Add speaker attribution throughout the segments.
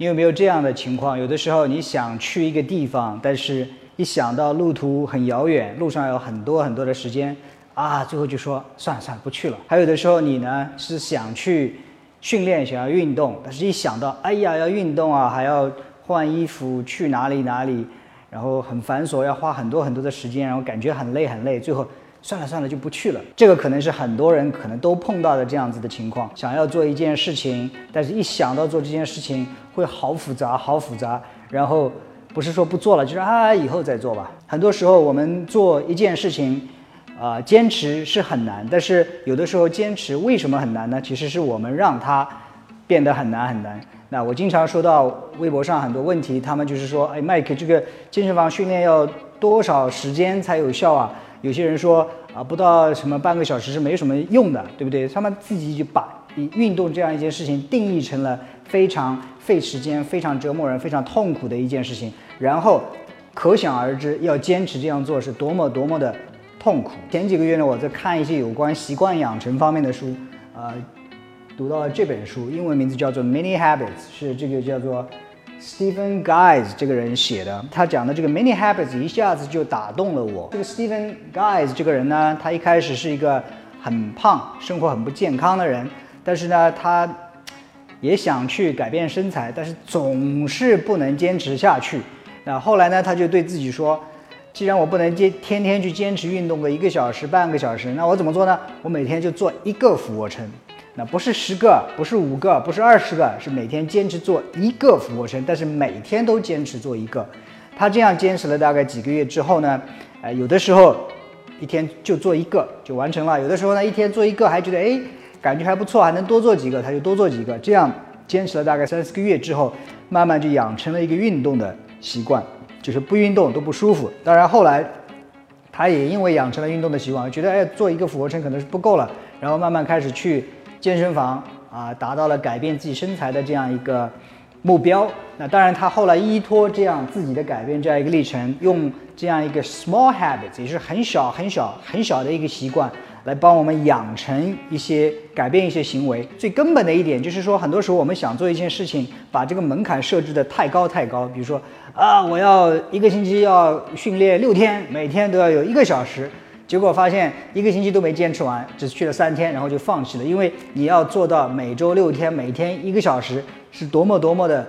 Speaker 1: 你有没有这样的情况？有的时候你想去一个地方，但是一想到路途很遥远，路上有很多很多的时间，啊，最后就说算了算了，不去了。还有的时候你呢是想去训练，想要运动，但是一想到哎呀要运动啊，还要换衣服，去哪里哪里，然后很繁琐，要花很多很多的时间，然后感觉很累很累，最后。算了算了，就不去了。这个可能是很多人可能都碰到的这样子的情况。想要做一件事情，但是一想到做这件事情会好复杂，好复杂。然后不是说不做了，就是啊，以后再做吧。很多时候我们做一件事情，啊，坚持是很难。但是有的时候坚持为什么很难呢？其实是我们让它变得很难很难。那我经常收到微博上很多问题，他们就是说，哎，麦克，这个健身房训练要多少时间才有效啊？有些人说啊，不到什么半个小时是没什么用的，对不对？他们自己就把运动这样一件事情定义成了非常费时间、非常折磨人、非常痛苦的一件事情，然后可想而知，要坚持这样做是多么多么的痛苦。前几个月呢，我在看一些有关习惯养成方面的书，呃，读到了这本书，英文名字叫做《Many Habits》，是这个叫做。Stephen Guys 这个人写的，他讲的这个 Many Habits 一下子就打动了我。这个 Stephen Guys 这个人呢，他一开始是一个很胖、生活很不健康的人，但是呢，他也想去改变身材，但是总是不能坚持下去。那后来呢，他就对自己说，既然我不能坚天天去坚持运动个一个小时、半个小时，那我怎么做呢？我每天就做一个俯卧撑。那不是十个，不是五个，不是二十个，是每天坚持做一个俯卧撑，但是每天都坚持做一个。他这样坚持了大概几个月之后呢，呃，有的时候一天就做一个就完成了，有的时候呢一天做一个还觉得哎感觉还不错，还能多做几个，他就多做几个。这样坚持了大概三四个月之后，慢慢就养成了一个运动的习惯，就是不运动都不舒服。当然后来他也因为养成了运动的习惯，觉得哎做一个俯卧撑可能是不够了，然后慢慢开始去。健身房啊，达到了改变自己身材的这样一个目标。那当然，他后来依托这样自己的改变这样一个历程，用这样一个 small habits，也是很小很小很小的一个习惯，来帮我们养成一些改变一些行为。最根本的一点就是说，很多时候我们想做一件事情，把这个门槛设置的太高太高。比如说啊，我要一个星期要训练六天，每天都要有一个小时。结果发现一个星期都没坚持完，只去了三天，然后就放弃了。因为你要做到每周六天，每天一个小时，是多么多么的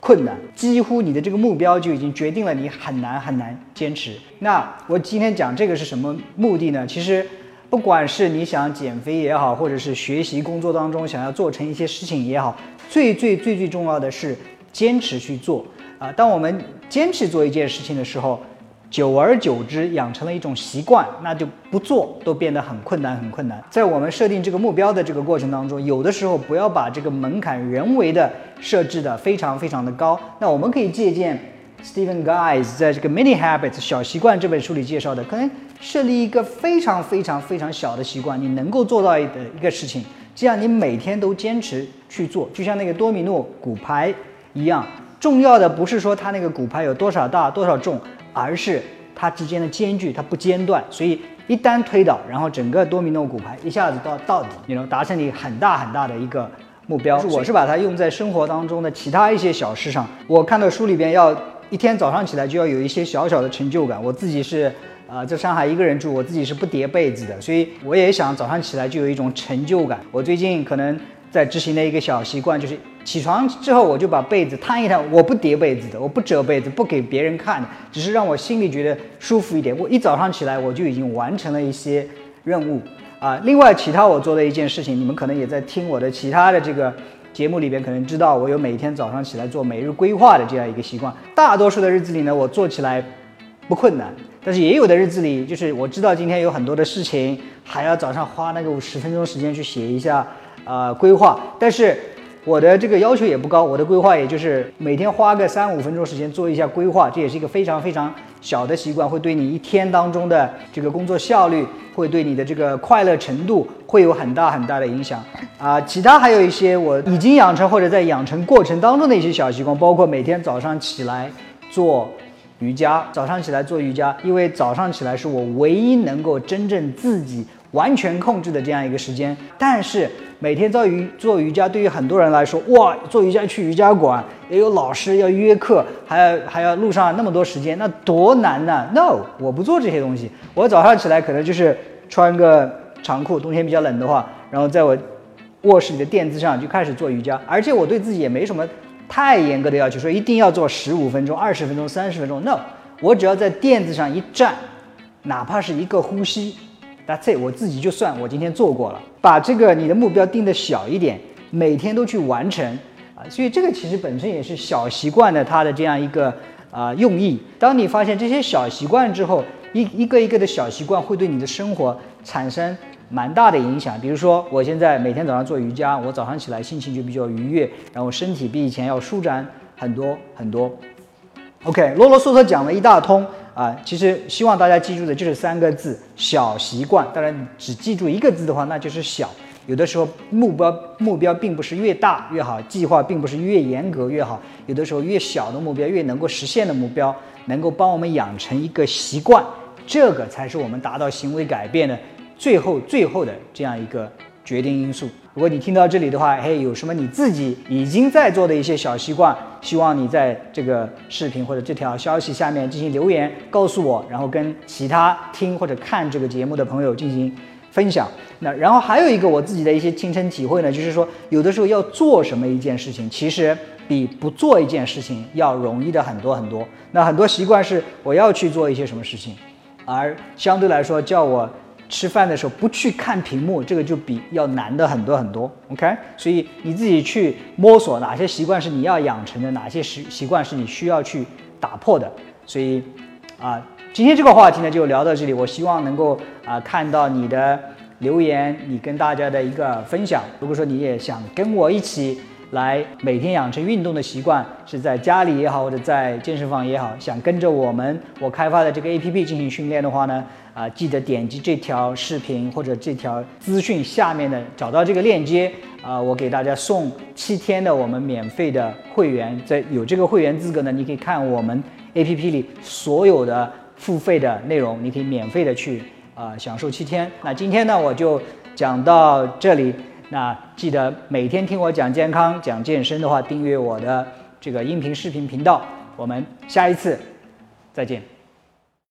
Speaker 1: 困难，几乎你的这个目标就已经决定了你很难很难坚持。那我今天讲这个是什么目的呢？其实，不管是你想减肥也好，或者是学习工作当中想要做成一些事情也好，最最最最重要的是坚持去做啊。当我们坚持做一件事情的时候。久而久之，养成了一种习惯，那就不做都变得很困难，很困难。在我们设定这个目标的这个过程当中，有的时候不要把这个门槛人为的设置的非常非常的高。那我们可以借鉴 Stephen Guys 在这个 Mini Habits 小习惯这本书里介绍的，可能设立一个非常非常非常小的习惯，你能够做到的一个事情，这样你每天都坚持去做，就像那个多米诺骨牌一样。重要的不是说它那个骨牌有多少大、多少重。而是它之间的间距，它不间断，所以一旦推倒，然后整个多米诺骨牌一下子到到底，你能达成你很大很大的一个目标。我是把它用在生活当中的其他一些小事上。我看到书里边要一天早上起来就要有一些小小的成就感。我自己是呃在上海一个人住，我自己是不叠被子的，所以我也想早上起来就有一种成就感。我最近可能。在执行的一个小习惯，就是起床之后我就把被子摊一摊，我不叠被子的，我不折被子，不给别人看的，只是让我心里觉得舒服一点。我一早上起来我就已经完成了一些任务啊。另外，其他我做的一件事情，你们可能也在听我的其他的这个节目里边，可能知道我有每天早上起来做每日规划的这样一个习惯。大多数的日子里呢，我做起来不困难，但是也有的日子里，就是我知道今天有很多的事情，还要早上花那个五十分钟时间去写一下。呃，规划，但是我的这个要求也不高，我的规划也就是每天花个三五分钟时间做一下规划，这也是一个非常非常小的习惯，会对你一天当中的这个工作效率，会对你的这个快乐程度会有很大很大的影响啊。其他还有一些我已经养成或者在养成过程当中的一些小习惯，包括每天早上起来做。瑜伽，早上起来做瑜伽，因为早上起来是我唯一能够真正自己完全控制的这样一个时间。但是每天做瑜做瑜伽，对于很多人来说，哇，做瑜伽去瑜伽馆也有老师要约课，还要还要路上那么多时间，那多难呢？No，我不做这些东西。我早上起来可能就是穿个长裤，冬天比较冷的话，然后在我卧室里的垫子上就开始做瑜伽，而且我对自己也没什么太严格的要求，说一定要做十五分钟、二十分钟、三十分钟。No，我只要在垫子上一站，哪怕是一个呼吸那这我自己就算我今天做过了。把这个你的目标定的小一点，每天都去完成啊。所以这个其实本身也是小习惯的它的这样一个啊用意。当你发现这些小习惯之后，一一个一个的小习惯会对你的生活产生。蛮大的影响，比如说我现在每天早上做瑜伽，我早上起来心情就比较愉悦，然后身体比以前要舒展很多很多。OK，啰啰嗦嗦讲了一大通啊，其实希望大家记住的就是三个字：小习惯。当然，只记住一个字的话，那就是小。有的时候目标目标并不是越大越好，计划并不是越严格越好，有的时候越小的目标越能够实现的目标，能够帮我们养成一个习惯，这个才是我们达到行为改变的。最后，最后的这样一个决定因素。如果你听到这里的话，嘿，有什么你自己已经在做的一些小习惯，希望你在这个视频或者这条消息下面进行留言，告诉我，然后跟其他听或者看这个节目的朋友进行分享。那然后还有一个我自己的一些亲身体会呢，就是说，有的时候要做什么一件事情，其实比不做一件事情要容易的很多很多。那很多习惯是我要去做一些什么事情，而相对来说叫我。吃饭的时候不去看屏幕，这个就比要难的很多很多。OK，所以你自己去摸索哪些习惯是你要养成的，哪些习习惯是你需要去打破的。所以，啊，今天这个话题呢就聊到这里。我希望能够啊看到你的留言，你跟大家的一个分享。如果说你也想跟我一起来每天养成运动的习惯，是在家里也好，或者在健身房也好，想跟着我们我开发的这个 APP 进行训练的话呢？啊，记得点击这条视频或者这条资讯下面的找到这个链接啊，我给大家送七天的我们免费的会员，在有这个会员资格呢，你可以看我们 APP 里所有的付费的内容，你可以免费的去啊享受七天。那今天呢，我就讲到这里。那记得每天听我讲健康、讲健身的话，订阅我的这个音频视频频道。我们下一次再见。